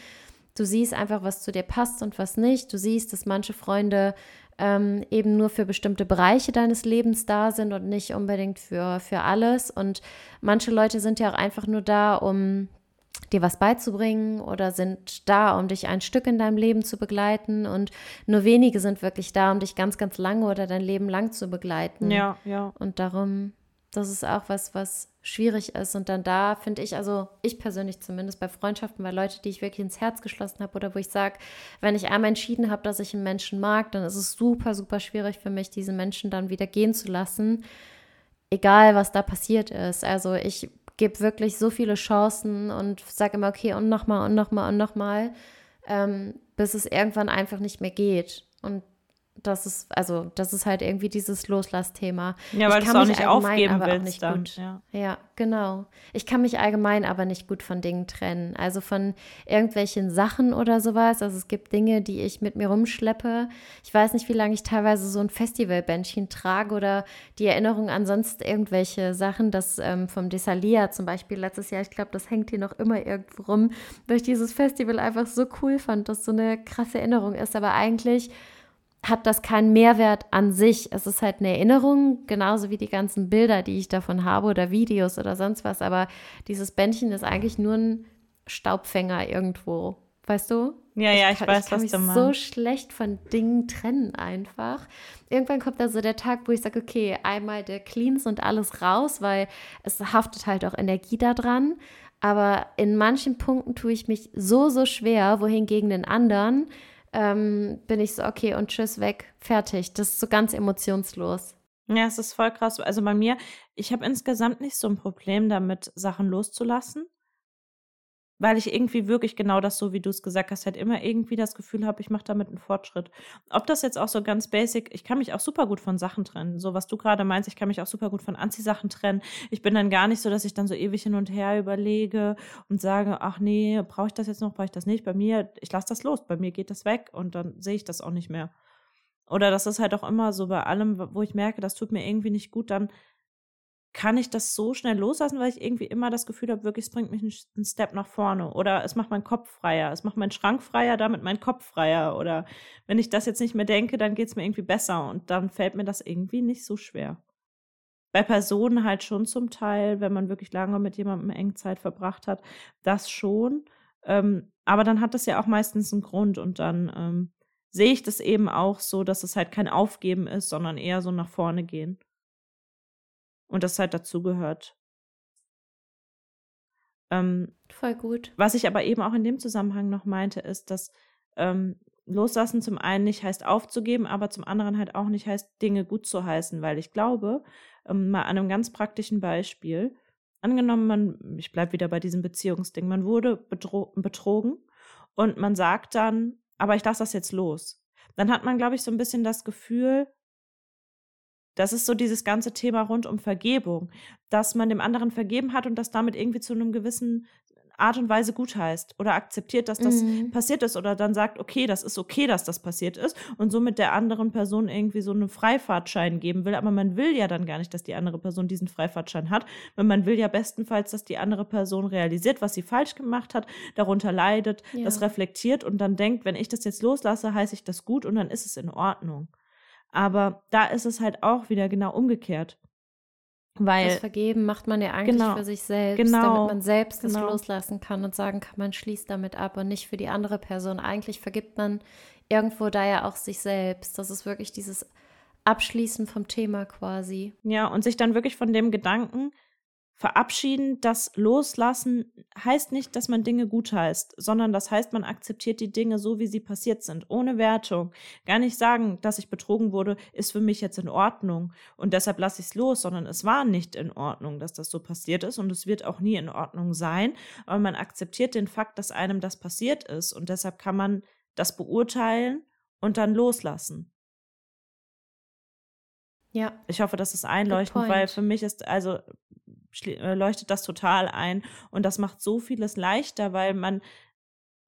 Du siehst einfach, was zu dir passt und was nicht. Du siehst, dass manche Freunde ähm, eben nur für bestimmte Bereiche deines Lebens da sind und nicht unbedingt für, für alles. Und manche Leute sind ja auch einfach nur da, um dir was beizubringen oder sind da, um dich ein Stück in deinem Leben zu begleiten. Und nur wenige sind wirklich da, um dich ganz, ganz lange oder dein Leben lang zu begleiten. Ja, ja. Und darum, das ist auch was, was schwierig ist. Und dann da finde ich, also ich persönlich zumindest bei Freundschaften, bei Leute, die ich wirklich ins Herz geschlossen habe oder wo ich sage, wenn ich einmal entschieden habe, dass ich einen Menschen mag, dann ist es super, super schwierig für mich, diese Menschen dann wieder gehen zu lassen, egal was da passiert ist. Also ich gebe wirklich so viele Chancen und sage immer, okay, und nochmal und nochmal und nochmal, ähm, bis es irgendwann einfach nicht mehr geht. Und das ist, also, das ist halt irgendwie dieses Loslassthema. Ja, weil Ich du es kann auch mich nicht aufgeben aber auch willst nicht dann. gut. Ja. Ja, genau. Ich kann mich allgemein aber nicht gut von Dingen trennen. Also von irgendwelchen Sachen oder sowas. Also es gibt Dinge, die ich mit mir rumschleppe. Ich weiß nicht, wie lange ich teilweise so ein Festivalbändchen trage oder die Erinnerung an sonst irgendwelche Sachen. Das ähm, vom Desalia zum Beispiel letztes Jahr, ich glaube, das hängt hier noch immer irgendwo rum, weil ich dieses Festival einfach so cool fand, dass so eine krasse Erinnerung ist. Aber eigentlich hat das keinen Mehrwert an sich. Es ist halt eine Erinnerung, genauso wie die ganzen Bilder, die ich davon habe oder Videos oder sonst was. Aber dieses Bändchen ist eigentlich nur ein Staubfänger irgendwo. Weißt du? Ja, ja, ich kann, weiß, ich kann was mich du so meinst. schlecht von Dingen trennen einfach. Irgendwann kommt da so der Tag, wo ich sage, okay, einmal der Cleans und alles raus, weil es haftet halt auch Energie da dran. Aber in manchen Punkten tue ich mich so, so schwer, wohingegen in anderen ähm, bin ich so, okay, und tschüss, weg, fertig. Das ist so ganz emotionslos. Ja, es ist voll krass. Also bei mir, ich habe insgesamt nicht so ein Problem damit, Sachen loszulassen weil ich irgendwie wirklich genau das, so wie du es gesagt hast, halt immer irgendwie das Gefühl habe, ich mache damit einen Fortschritt. Ob das jetzt auch so ganz basic, ich kann mich auch super gut von Sachen trennen. So was du gerade meinst, ich kann mich auch super gut von Anziehsachen trennen. Ich bin dann gar nicht so, dass ich dann so ewig hin und her überlege und sage, ach nee, brauche ich das jetzt noch, brauche ich das nicht. Bei mir, ich lasse das los, bei mir geht das weg und dann sehe ich das auch nicht mehr. Oder das ist halt auch immer so bei allem, wo ich merke, das tut mir irgendwie nicht gut, dann kann ich das so schnell loslassen, weil ich irgendwie immer das Gefühl habe, wirklich, es bringt mich einen Step nach vorne. Oder es macht meinen Kopf freier. Es macht meinen Schrank freier, damit mein Kopf freier. Oder wenn ich das jetzt nicht mehr denke, dann geht es mir irgendwie besser. Und dann fällt mir das irgendwie nicht so schwer. Bei Personen halt schon zum Teil, wenn man wirklich lange mit jemandem eng Zeit verbracht hat, das schon. Ähm, aber dann hat das ja auch meistens einen Grund und dann ähm, sehe ich das eben auch so, dass es halt kein Aufgeben ist, sondern eher so nach vorne gehen und das halt dazugehört. Ähm, Voll gut. Was ich aber eben auch in dem Zusammenhang noch meinte, ist, dass ähm, Loslassen zum einen nicht heißt aufzugeben, aber zum anderen halt auch nicht heißt, Dinge gut zu heißen, weil ich glaube, ähm, mal an einem ganz praktischen Beispiel, angenommen, man, ich bleibe wieder bei diesem Beziehungsding, man wurde betrogen und man sagt dann, aber ich lasse das jetzt los. Dann hat man, glaube ich, so ein bisschen das Gefühl, das ist so dieses ganze Thema rund um Vergebung, dass man dem anderen vergeben hat und das damit irgendwie zu einem gewissen Art und Weise gutheißt oder akzeptiert, dass das mhm. passiert ist oder dann sagt, okay, das ist okay, dass das passiert ist und somit der anderen Person irgendwie so einen Freifahrtschein geben will. Aber man will ja dann gar nicht, dass die andere Person diesen Freifahrtschein hat, weil man will ja bestenfalls, dass die andere Person realisiert, was sie falsch gemacht hat, darunter leidet, ja. das reflektiert und dann denkt, wenn ich das jetzt loslasse, heiße ich das gut und dann ist es in Ordnung. Aber da ist es halt auch wieder genau umgekehrt. Weil, das Vergeben macht man ja eigentlich genau, für sich selbst, genau, damit man selbst genau. es loslassen kann und sagen kann, man schließt damit ab und nicht für die andere Person. Eigentlich vergibt man irgendwo da ja auch sich selbst. Das ist wirklich dieses Abschließen vom Thema quasi. Ja, und sich dann wirklich von dem Gedanken Verabschieden, das Loslassen heißt nicht, dass man Dinge gutheißt, sondern das heißt, man akzeptiert die Dinge so, wie sie passiert sind, ohne Wertung. Gar nicht sagen, dass ich betrogen wurde, ist für mich jetzt in Ordnung und deshalb lasse ich es los, sondern es war nicht in Ordnung, dass das so passiert ist und es wird auch nie in Ordnung sein, aber man akzeptiert den Fakt, dass einem das passiert ist und deshalb kann man das beurteilen und dann loslassen. Ja. Ich hoffe, das ist einleuchtend, weil für mich ist, also leuchtet das total ein. Und das macht so vieles leichter, weil man,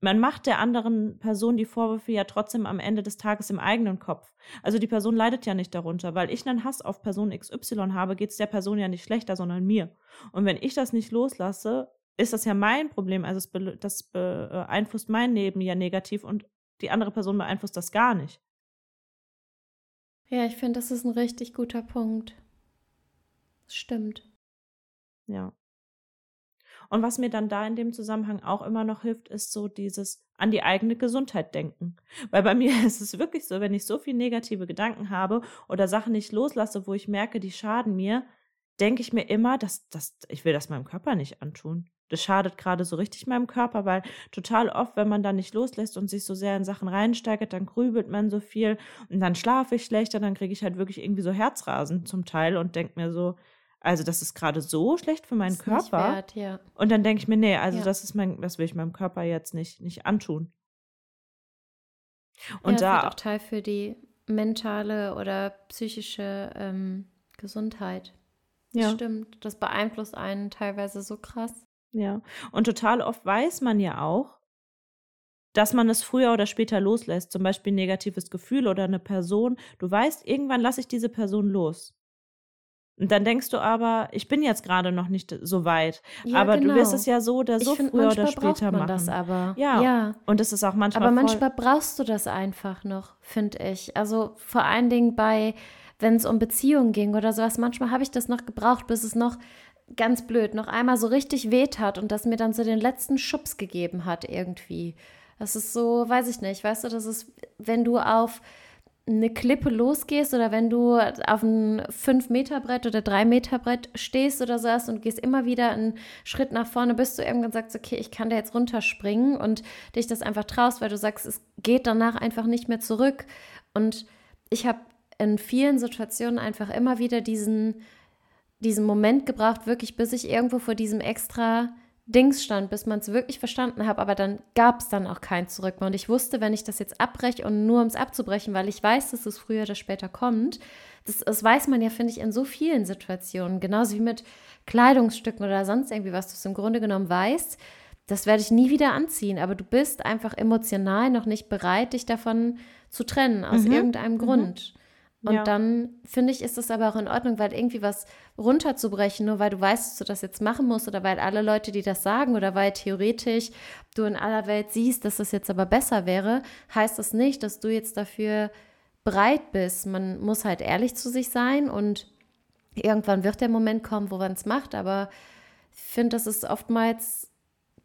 man macht der anderen Person die Vorwürfe ja trotzdem am Ende des Tages im eigenen Kopf. Also die Person leidet ja nicht darunter, weil ich einen Hass auf Person XY habe, geht es der Person ja nicht schlechter, sondern mir. Und wenn ich das nicht loslasse, ist das ja mein Problem. Also das beeinflusst mein Leben ja negativ und die andere Person beeinflusst das gar nicht. Ja, ich finde, das ist ein richtig guter Punkt. Das stimmt. Ja. Und was mir dann da in dem Zusammenhang auch immer noch hilft, ist so dieses an die eigene Gesundheit denken. Weil bei *laughs* mir ist es wirklich so, wenn ich so viele negative Gedanken habe oder Sachen nicht loslasse, wo ich merke, die schaden mir, denke ich mir immer, dass, dass ich will das meinem Körper nicht antun. Das schadet gerade so richtig meinem Körper, weil total oft, wenn man da nicht loslässt und sich so sehr in Sachen reinsteigert, dann grübelt man so viel und dann schlafe ich schlechter, dann kriege ich halt wirklich irgendwie so Herzrasen zum Teil und denke mir so, also das ist gerade so schlecht für meinen Körper. Wert, ja. Und dann denke ich mir, nee, also ja. das ist mein, das will ich meinem Körper jetzt nicht, nicht antun. Und ja, das da auch Teil für die mentale oder psychische ähm, Gesundheit. Das ja. stimmt. Das beeinflusst einen teilweise so krass. Ja. Und total oft weiß man ja auch, dass man es früher oder später loslässt. Zum Beispiel ein negatives Gefühl oder eine Person. Du weißt, irgendwann lasse ich diese Person los. Und dann denkst du aber, ich bin jetzt gerade noch nicht so weit. Ja, aber genau. du wirst es ja so oder so find, früher oder später machen. Das aber. Ja. ja. Und es ist auch manchmal. Aber manchmal brauchst du das einfach noch, finde ich. Also vor allen Dingen bei, wenn es um Beziehungen ging oder sowas. Manchmal habe ich das noch gebraucht, bis es noch ganz blöd noch einmal so richtig weht hat und das mir dann so den letzten Schubs gegeben hat irgendwie. Das ist so, weiß ich nicht, weißt du, das ist, wenn du auf eine Klippe losgehst oder wenn du auf ein 5-Meter-Brett oder 3-Meter-Brett stehst oder so hast und gehst immer wieder einen Schritt nach vorne, bis du irgendwann sagst, okay, ich kann da jetzt runterspringen und dich das einfach traust, weil du sagst, es geht danach einfach nicht mehr zurück. Und ich habe in vielen Situationen einfach immer wieder diesen, diesen Moment gebraucht, wirklich bis ich irgendwo vor diesem extra Dings stand, bis man es wirklich verstanden habe, aber dann gab es dann auch kein Zurück mehr. Und ich wusste, wenn ich das jetzt abbreche und nur um es abzubrechen, weil ich weiß, dass es früher oder später kommt, das, das weiß man ja, finde ich, in so vielen Situationen, genauso wie mit Kleidungsstücken oder sonst irgendwie, was du es im Grunde genommen weißt, das werde ich nie wieder anziehen, aber du bist einfach emotional noch nicht bereit, dich davon zu trennen, aus mhm. irgendeinem mhm. Und ja. dann finde ich, ist es aber auch in Ordnung, weil irgendwie was runterzubrechen, nur weil du weißt, dass du das jetzt machen musst oder weil alle Leute, die das sagen oder weil theoretisch du in aller Welt siehst, dass das jetzt aber besser wäre, heißt das nicht, dass du jetzt dafür bereit bist. Man muss halt ehrlich zu sich sein und irgendwann wird der Moment kommen, wo man es macht, aber ich finde, das ist oftmals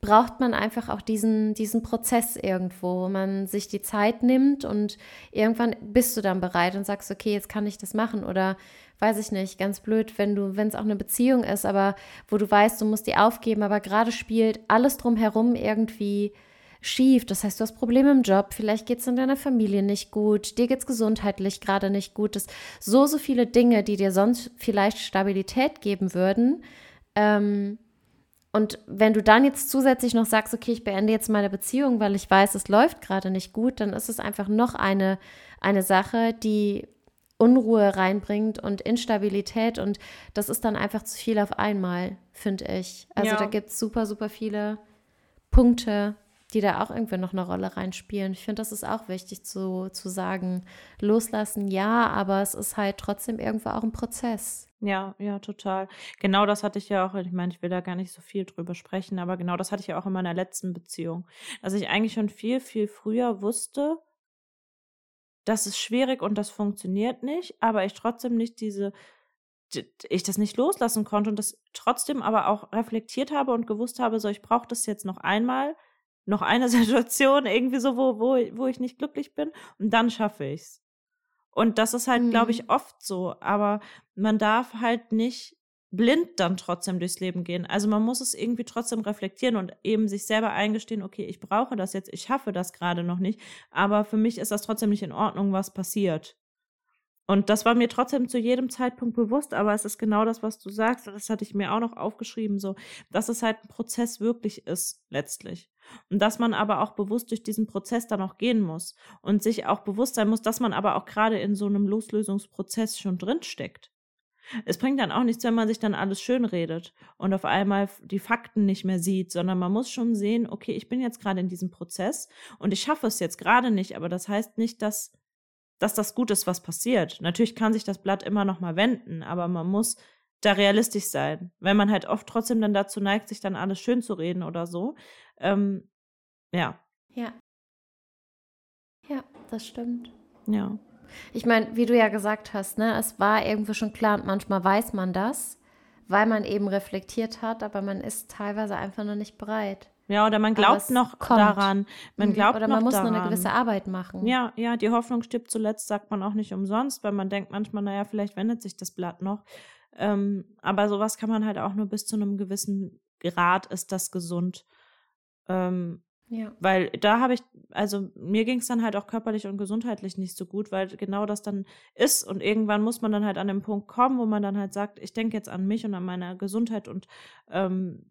braucht man einfach auch diesen, diesen Prozess irgendwo, wo man sich die Zeit nimmt und irgendwann bist du dann bereit und sagst, okay, jetzt kann ich das machen oder weiß ich nicht, ganz blöd, wenn du, wenn es auch eine Beziehung ist, aber wo du weißt, du musst die aufgeben, aber gerade spielt alles drumherum irgendwie schief. Das heißt, du hast Probleme im Job, vielleicht geht es in deiner Familie nicht gut, dir geht es gesundheitlich gerade nicht gut. Das so, so viele Dinge, die dir sonst vielleicht Stabilität geben würden. Ähm, und wenn du dann jetzt zusätzlich noch sagst, okay, ich beende jetzt meine Beziehung, weil ich weiß, es läuft gerade nicht gut, dann ist es einfach noch eine, eine Sache, die Unruhe reinbringt und Instabilität und das ist dann einfach zu viel auf einmal, finde ich. Also ja. da gibt es super, super viele Punkte, die da auch irgendwie noch eine Rolle reinspielen. Ich finde, das ist auch wichtig zu, zu sagen. Loslassen, ja, aber es ist halt trotzdem irgendwo auch ein Prozess. Ja, ja, total. Genau das hatte ich ja auch, ich meine, ich will da gar nicht so viel drüber sprechen, aber genau das hatte ich ja auch in meiner letzten Beziehung. Dass ich eigentlich schon viel, viel früher wusste, das ist schwierig und das funktioniert nicht, aber ich trotzdem nicht diese, ich das nicht loslassen konnte und das trotzdem aber auch reflektiert habe und gewusst habe, so ich brauche das jetzt noch einmal, noch eine *laughs* Situation irgendwie so, wo, wo, wo ich nicht glücklich bin und dann schaffe ich's. Und das ist halt, mhm. glaube ich, oft so. Aber man darf halt nicht blind dann trotzdem durchs Leben gehen. Also man muss es irgendwie trotzdem reflektieren und eben sich selber eingestehen, okay, ich brauche das jetzt, ich schaffe das gerade noch nicht, aber für mich ist das trotzdem nicht in Ordnung, was passiert. Und das war mir trotzdem zu jedem Zeitpunkt bewusst, aber es ist genau das, was du sagst, und das hatte ich mir auch noch aufgeschrieben, so, dass es halt ein Prozess wirklich ist, letztlich. Und dass man aber auch bewusst durch diesen Prozess dann auch gehen muss und sich auch bewusst sein muss, dass man aber auch gerade in so einem Loslösungsprozess schon drinsteckt. Es bringt dann auch nichts, wenn man sich dann alles schön redet und auf einmal die Fakten nicht mehr sieht, sondern man muss schon sehen, okay, ich bin jetzt gerade in diesem Prozess und ich schaffe es jetzt gerade nicht, aber das heißt nicht, dass dass das gut ist, was passiert. Natürlich kann sich das Blatt immer noch mal wenden, aber man muss da realistisch sein. Wenn man halt oft trotzdem dann dazu neigt, sich dann alles schön zu reden oder so. Ähm, ja. Ja. Ja, das stimmt. Ja. Ich meine, wie du ja gesagt hast, ne, es war irgendwo schon klar und manchmal weiß man das, weil man eben reflektiert hat, aber man ist teilweise einfach noch nicht bereit. Ja, oder man glaubt noch kommt. daran. Man mhm. glaubt oder man muss daran. noch eine gewisse Arbeit machen. Ja, ja, die Hoffnung stirbt zuletzt, sagt man auch nicht umsonst, weil man denkt manchmal, naja, vielleicht wendet sich das Blatt noch. Ähm, aber sowas kann man halt auch nur bis zu einem gewissen Grad ist das gesund. Ähm, ja. Weil da habe ich, also mir ging es dann halt auch körperlich und gesundheitlich nicht so gut, weil genau das dann ist. Und irgendwann muss man dann halt an den Punkt kommen, wo man dann halt sagt, ich denke jetzt an mich und an meine Gesundheit und ähm,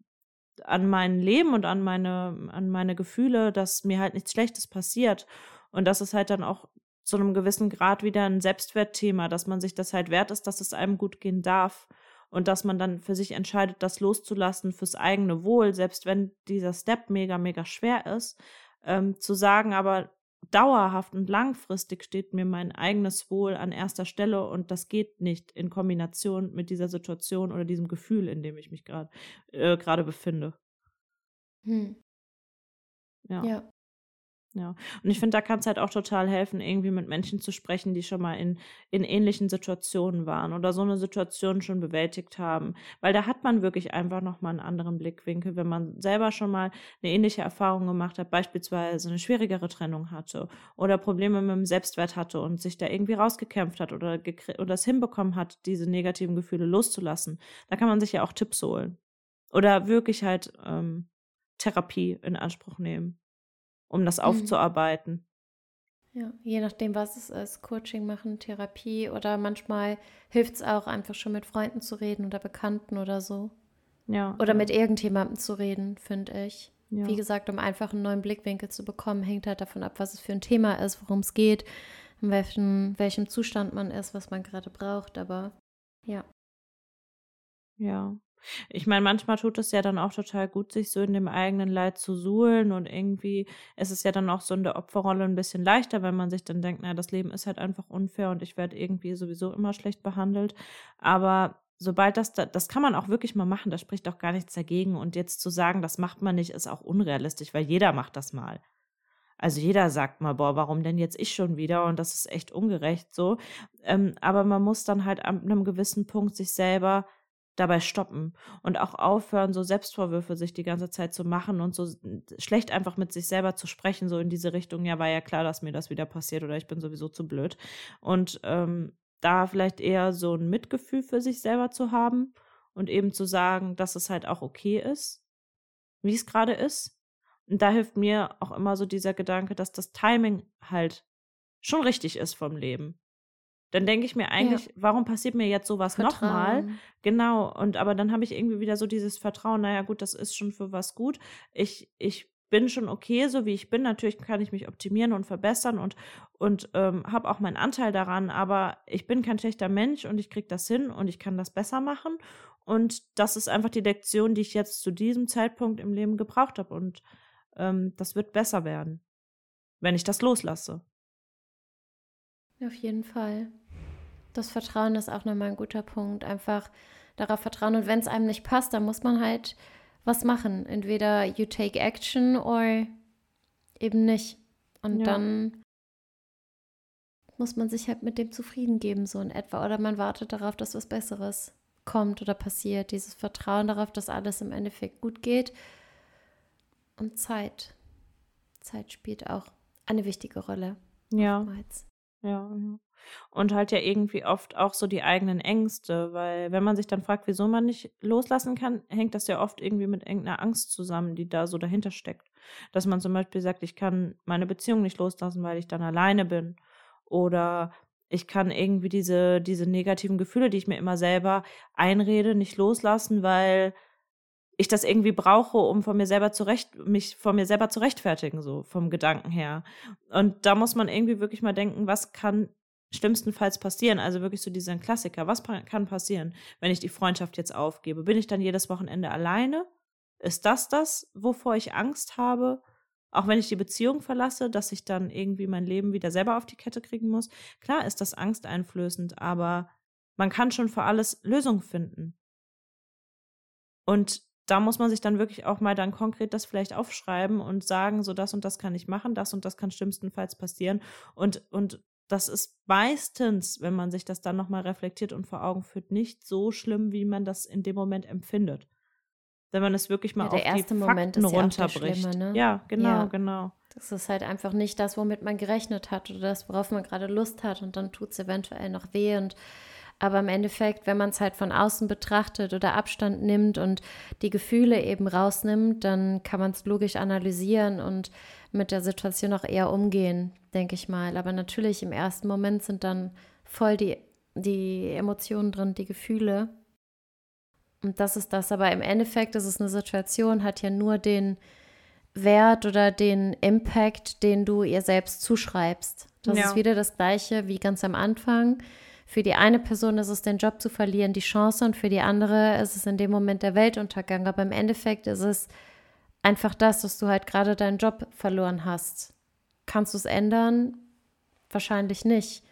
an mein Leben und an meine, an meine Gefühle, dass mir halt nichts Schlechtes passiert. Und das ist halt dann auch zu einem gewissen Grad wieder ein Selbstwertthema, dass man sich das halt wert ist, dass es einem gut gehen darf und dass man dann für sich entscheidet, das loszulassen fürs eigene Wohl, selbst wenn dieser Step mega, mega schwer ist, ähm, zu sagen, aber dauerhaft und langfristig steht mir mein eigenes Wohl an erster Stelle und das geht nicht in Kombination mit dieser Situation oder diesem Gefühl, in dem ich mich gerade äh, gerade befinde. Hm. Ja. ja. Ja, und ich finde, da kann es halt auch total helfen, irgendwie mit Menschen zu sprechen, die schon mal in, in ähnlichen Situationen waren oder so eine Situation schon bewältigt haben. Weil da hat man wirklich einfach nochmal einen anderen Blickwinkel, wenn man selber schon mal eine ähnliche Erfahrung gemacht hat, beispielsweise eine schwierigere Trennung hatte oder Probleme mit dem Selbstwert hatte und sich da irgendwie rausgekämpft hat oder, oder es hinbekommen hat, diese negativen Gefühle loszulassen. Da kann man sich ja auch Tipps holen. Oder wirklich halt ähm, Therapie in Anspruch nehmen um das mhm. aufzuarbeiten. Ja, je nachdem, was es ist. Coaching machen, Therapie oder manchmal hilft es auch, einfach schon mit Freunden zu reden oder Bekannten oder so. Ja. Oder mit irgendjemandem zu reden, finde ich. Ja. Wie gesagt, um einfach einen neuen Blickwinkel zu bekommen, hängt halt davon ab, was es für ein Thema ist, worum es geht, in welchem, welchem Zustand man ist, was man gerade braucht. Aber ja. Ja. Ich meine, manchmal tut es ja dann auch total gut, sich so in dem eigenen Leid zu suhlen und irgendwie ist es ja dann auch so in der Opferrolle ein bisschen leichter, wenn man sich dann denkt, naja, das Leben ist halt einfach unfair und ich werde irgendwie sowieso immer schlecht behandelt. Aber sobald das, das kann man auch wirklich mal machen, da spricht auch gar nichts dagegen. Und jetzt zu sagen, das macht man nicht, ist auch unrealistisch, weil jeder macht das mal. Also jeder sagt mal, boah, warum denn jetzt ich schon wieder? Und das ist echt ungerecht so. Ähm, aber man muss dann halt an einem gewissen Punkt sich selber dabei stoppen und auch aufhören, so Selbstvorwürfe sich die ganze Zeit zu machen und so schlecht einfach mit sich selber zu sprechen, so in diese Richtung, ja, war ja klar, dass mir das wieder passiert oder ich bin sowieso zu blöd. Und ähm, da vielleicht eher so ein Mitgefühl für sich selber zu haben und eben zu sagen, dass es halt auch okay ist, wie es gerade ist. Und da hilft mir auch immer so dieser Gedanke, dass das Timing halt schon richtig ist vom Leben. Dann denke ich mir eigentlich, ja. warum passiert mir jetzt sowas nochmal? Genau. Und aber dann habe ich irgendwie wieder so dieses Vertrauen, naja, gut, das ist schon für was gut. Ich, ich bin schon okay, so wie ich bin. Natürlich kann ich mich optimieren und verbessern und, und ähm, habe auch meinen Anteil daran, aber ich bin kein schlechter Mensch und ich kriege das hin und ich kann das besser machen. Und das ist einfach die Lektion, die ich jetzt zu diesem Zeitpunkt im Leben gebraucht habe. Und ähm, das wird besser werden, wenn ich das loslasse. Auf jeden Fall. Das Vertrauen ist auch nochmal ein guter Punkt. Einfach darauf vertrauen. Und wenn es einem nicht passt, dann muss man halt was machen. Entweder you take action oder eben nicht. Und ja. dann muss man sich halt mit dem zufrieden geben, so in etwa. Oder man wartet darauf, dass was Besseres kommt oder passiert. Dieses Vertrauen darauf, dass alles im Endeffekt gut geht. Und Zeit. Zeit spielt auch eine wichtige Rolle. Ja. Ja, ja. Und halt ja irgendwie oft auch so die eigenen Ängste, weil wenn man sich dann fragt, wieso man nicht loslassen kann, hängt das ja oft irgendwie mit irgendeiner Angst zusammen, die da so dahinter steckt. Dass man zum Beispiel sagt, ich kann meine Beziehung nicht loslassen, weil ich dann alleine bin. Oder ich kann irgendwie diese, diese negativen Gefühle, die ich mir immer selber einrede, nicht loslassen, weil ich das irgendwie brauche, um von mir selber zurecht, mich von mir selber zu rechtfertigen, so vom Gedanken her. Und da muss man irgendwie wirklich mal denken, was kann schlimmstenfalls passieren? Also wirklich so diesen Klassiker. Was kann passieren, wenn ich die Freundschaft jetzt aufgebe? Bin ich dann jedes Wochenende alleine? Ist das das, wovor ich Angst habe? Auch wenn ich die Beziehung verlasse, dass ich dann irgendwie mein Leben wieder selber auf die Kette kriegen muss. Klar ist das angsteinflößend, aber man kann schon für alles Lösungen finden. Und da muss man sich dann wirklich auch mal dann konkret das vielleicht aufschreiben und sagen, so das und das kann ich machen, das und das kann schlimmstenfalls passieren und, und das ist meistens, wenn man sich das dann nochmal reflektiert und vor Augen führt, nicht so schlimm, wie man das in dem Moment empfindet. Wenn man es wirklich mal ja, auf die Fakten runterbricht. Ja, ne? ja, genau, ja. genau. Das ist halt einfach nicht das, womit man gerechnet hat oder das, worauf man gerade Lust hat und dann tut es eventuell noch weh und aber im Endeffekt, wenn man es halt von außen betrachtet oder Abstand nimmt und die Gefühle eben rausnimmt, dann kann man es logisch analysieren und mit der Situation auch eher umgehen, denke ich mal. Aber natürlich im ersten Moment sind dann voll die, die Emotionen drin, die Gefühle. Und das ist das. Aber im Endeffekt ist es eine Situation, hat ja nur den Wert oder den Impact, den du ihr selbst zuschreibst. Das ja. ist wieder das Gleiche wie ganz am Anfang. Für die eine Person ist es, den Job zu verlieren, die Chance, und für die andere ist es in dem Moment der Weltuntergang. Aber im Endeffekt ist es einfach das, dass du halt gerade deinen Job verloren hast. Kannst du es ändern? Wahrscheinlich nicht.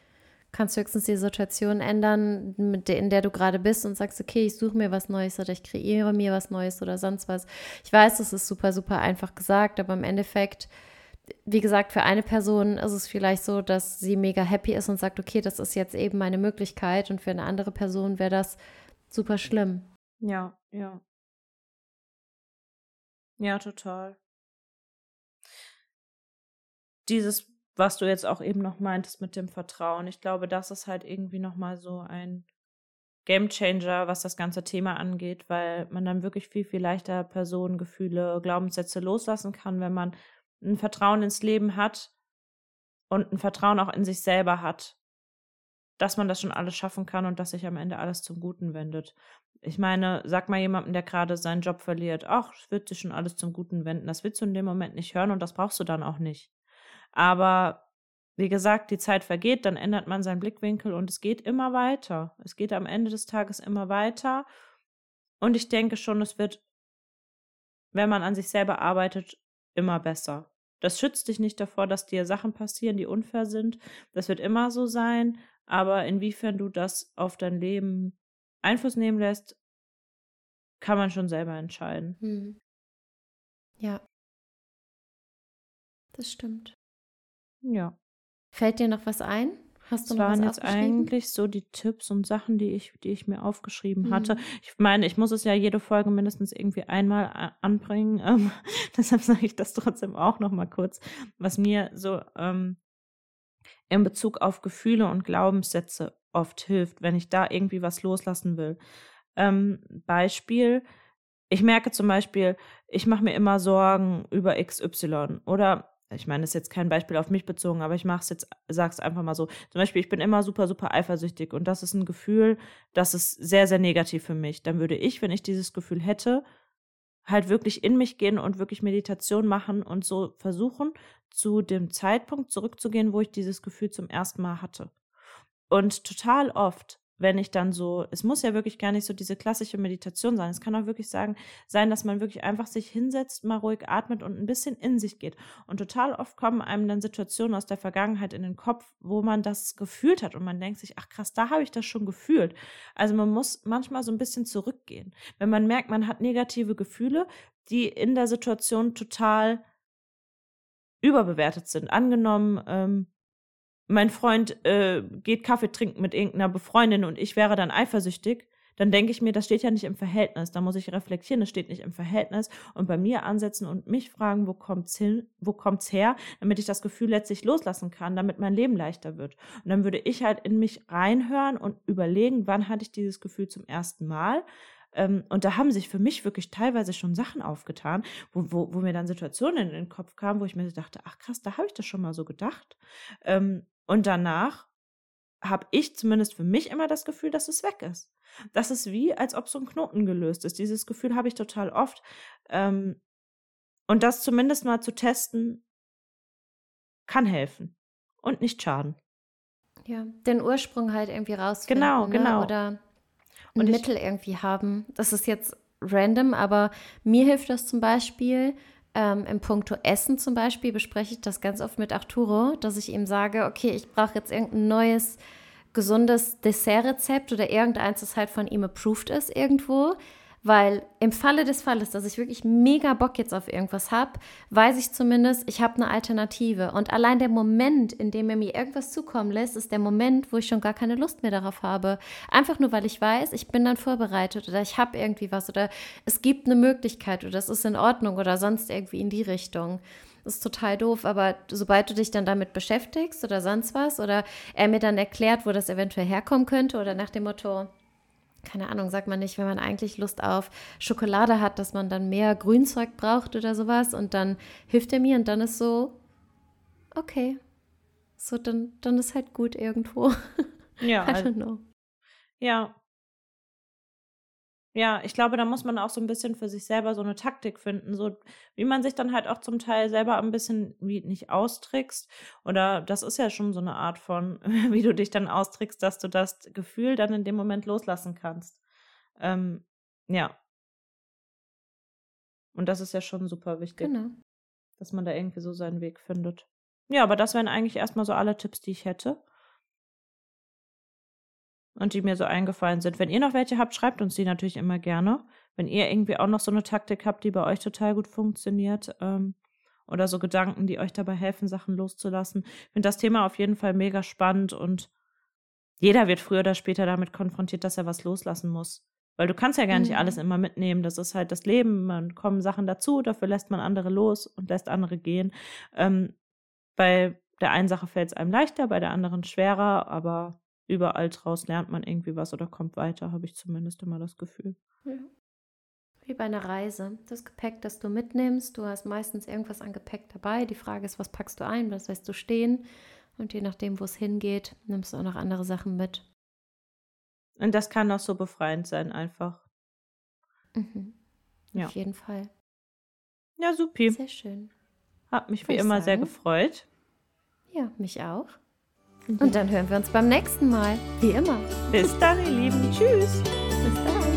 Kannst höchstens die Situation ändern, in der du gerade bist und sagst, okay, ich suche mir was Neues oder ich kreiere mir was Neues oder sonst was. Ich weiß, das ist super, super einfach gesagt, aber im Endeffekt, wie gesagt, für eine Person ist es vielleicht so, dass sie mega happy ist und sagt, okay, das ist jetzt eben meine Möglichkeit und für eine andere Person wäre das super schlimm. Ja, ja. Ja, total. Dieses, was du jetzt auch eben noch meintest mit dem Vertrauen, ich glaube, das ist halt irgendwie nochmal so ein Gamechanger, was das ganze Thema angeht, weil man dann wirklich viel, viel leichter Personen, Gefühle, Glaubenssätze loslassen kann, wenn man ein Vertrauen ins Leben hat, und ein Vertrauen auch in sich selber hat, dass man das schon alles schaffen kann und dass sich am Ende alles zum Guten wendet. Ich meine, sag mal jemandem, der gerade seinen Job verliert, ach, es wird sich schon alles zum Guten wenden. Das willst du in dem Moment nicht hören und das brauchst du dann auch nicht. Aber wie gesagt, die Zeit vergeht, dann ändert man seinen Blickwinkel und es geht immer weiter. Es geht am Ende des Tages immer weiter. Und ich denke schon, es wird, wenn man an sich selber arbeitet, immer besser. Das schützt dich nicht davor, dass dir Sachen passieren, die unfair sind. Das wird immer so sein. Aber inwiefern du das auf dein Leben Einfluss nehmen lässt, kann man schon selber entscheiden. Hm. Ja. Das stimmt. Ja. Fällt dir noch was ein? Hast du das waren jetzt eigentlich so die Tipps und Sachen, die ich, die ich mir aufgeschrieben Mhm. hatte. Ich meine, ich muss es ja jede Folge mindestens irgendwie einmal a- anbringen. *laughs* Ähm, deshalb sage ich das trotzdem auch noch mal kurz, was mir so ähm, in Bezug auf Gefühle und Glaubenssätze oft hilft, wenn ich da irgendwie was loslassen will. Ähm, Beispiel, ich merke zum Beispiel, ich mache mir immer Sorgen über XY oder ich meine, das ist jetzt kein Beispiel auf mich bezogen, aber ich mache es jetzt, sag's einfach mal so. Zum Beispiel, ich bin immer super, super eifersüchtig und das ist ein Gefühl, das ist sehr, sehr negativ für mich. Dann würde ich, wenn ich dieses Gefühl hätte, halt wirklich in mich gehen und wirklich Meditation machen und so versuchen, zu dem Zeitpunkt zurückzugehen, wo ich dieses Gefühl zum ersten Mal hatte. Und total oft, wenn ich dann so, es muss ja wirklich gar nicht so diese klassische Meditation sein. Es kann auch wirklich sagen, sein, dass man wirklich einfach sich hinsetzt, mal ruhig atmet und ein bisschen in sich geht. Und total oft kommen einem dann Situationen aus der Vergangenheit in den Kopf, wo man das gefühlt hat und man denkt sich, ach krass, da habe ich das schon gefühlt. Also man muss manchmal so ein bisschen zurückgehen. Wenn man merkt, man hat negative Gefühle, die in der Situation total überbewertet sind. Angenommen, ähm, mein Freund äh, geht Kaffee trinken mit irgendeiner Befreundin und ich wäre dann eifersüchtig, dann denke ich mir, das steht ja nicht im Verhältnis. Da muss ich reflektieren, das steht nicht im Verhältnis und bei mir ansetzen und mich fragen, wo kommt's hin, wo kommt's her, damit ich das Gefühl letztlich loslassen kann, damit mein Leben leichter wird. Und dann würde ich halt in mich reinhören und überlegen, wann hatte ich dieses Gefühl zum ersten Mal. Ähm, und da haben sich für mich wirklich teilweise schon Sachen aufgetan, wo, wo, wo mir dann Situationen in den Kopf kamen, wo ich mir dachte, ach krass, da habe ich das schon mal so gedacht. Und danach habe ich zumindest für mich immer das Gefühl, dass es weg ist. Das ist wie, als ob so ein Knoten gelöst ist. Dieses Gefühl habe ich total oft. Ähm, und das zumindest mal zu testen, kann helfen und nicht schaden. Ja, den Ursprung halt irgendwie rausfinden. Genau, ne? genau. Oder ein Und Mittel irgendwie haben. Das ist jetzt random, aber mir hilft das zum Beispiel. Ähm, Im Punkto Essen zum Beispiel bespreche ich das ganz oft mit Arturo, dass ich ihm sage, okay, ich brauche jetzt irgendein neues, gesundes Dessertrezept oder irgendeins, das halt von ihm approved ist irgendwo. Weil im Falle des Falles, dass ich wirklich mega Bock jetzt auf irgendwas habe, weiß ich zumindest, ich habe eine Alternative. Und allein der Moment, in dem er mir irgendwas zukommen lässt, ist der Moment, wo ich schon gar keine Lust mehr darauf habe. Einfach nur, weil ich weiß, ich bin dann vorbereitet oder ich habe irgendwie was oder es gibt eine Möglichkeit oder es ist in Ordnung oder sonst irgendwie in die Richtung. Das ist total doof, aber sobald du dich dann damit beschäftigst oder sonst was oder er mir dann erklärt, wo das eventuell herkommen könnte oder nach dem Motto, keine Ahnung, sagt man nicht, wenn man eigentlich Lust auf Schokolade hat, dass man dann mehr Grünzeug braucht oder sowas und dann hilft er mir und dann ist so, okay, so dann, dann ist halt gut irgendwo. Ja, *laughs* I don't know. ja. Ja, ich glaube, da muss man auch so ein bisschen für sich selber so eine Taktik finden, so wie man sich dann halt auch zum Teil selber ein bisschen wie nicht austrickst. Oder das ist ja schon so eine Art von, *laughs* wie du dich dann austrickst, dass du das Gefühl dann in dem Moment loslassen kannst. Ähm, ja. Und das ist ja schon super wichtig, Genau. dass man da irgendwie so seinen Weg findet. Ja, aber das wären eigentlich erstmal so alle Tipps, die ich hätte. Und die mir so eingefallen sind. Wenn ihr noch welche habt, schreibt uns die natürlich immer gerne. Wenn ihr irgendwie auch noch so eine Taktik habt, die bei euch total gut funktioniert, ähm, oder so Gedanken, die euch dabei helfen, Sachen loszulassen. Ich finde das Thema auf jeden Fall mega spannend und jeder wird früher oder später damit konfrontiert, dass er was loslassen muss. Weil du kannst ja gar nicht Mhm. alles immer mitnehmen. Das ist halt das Leben. Man kommen Sachen dazu, dafür lässt man andere los und lässt andere gehen. Ähm, bei der einen Sache fällt es einem leichter, bei der anderen schwerer, aber überall draus lernt man irgendwie was oder kommt weiter, habe ich zumindest immer das Gefühl. Ja. Wie bei einer Reise. Das Gepäck, das du mitnimmst, du hast meistens irgendwas an Gepäck dabei. Die Frage ist, was packst du ein, was lässt du stehen? Und je nachdem, wo es hingeht, nimmst du auch noch andere Sachen mit. Und das kann auch so befreiend sein, einfach. Mhm. Ja. Auf jeden Fall. Ja, supi. Sehr schön. Hat mich Würde wie immer sehr sagen. gefreut. Ja, mich auch. Und dann hören wir uns beim nächsten Mal. Wie immer. Bis dann, ihr Lieben. Tschüss. Bis dann.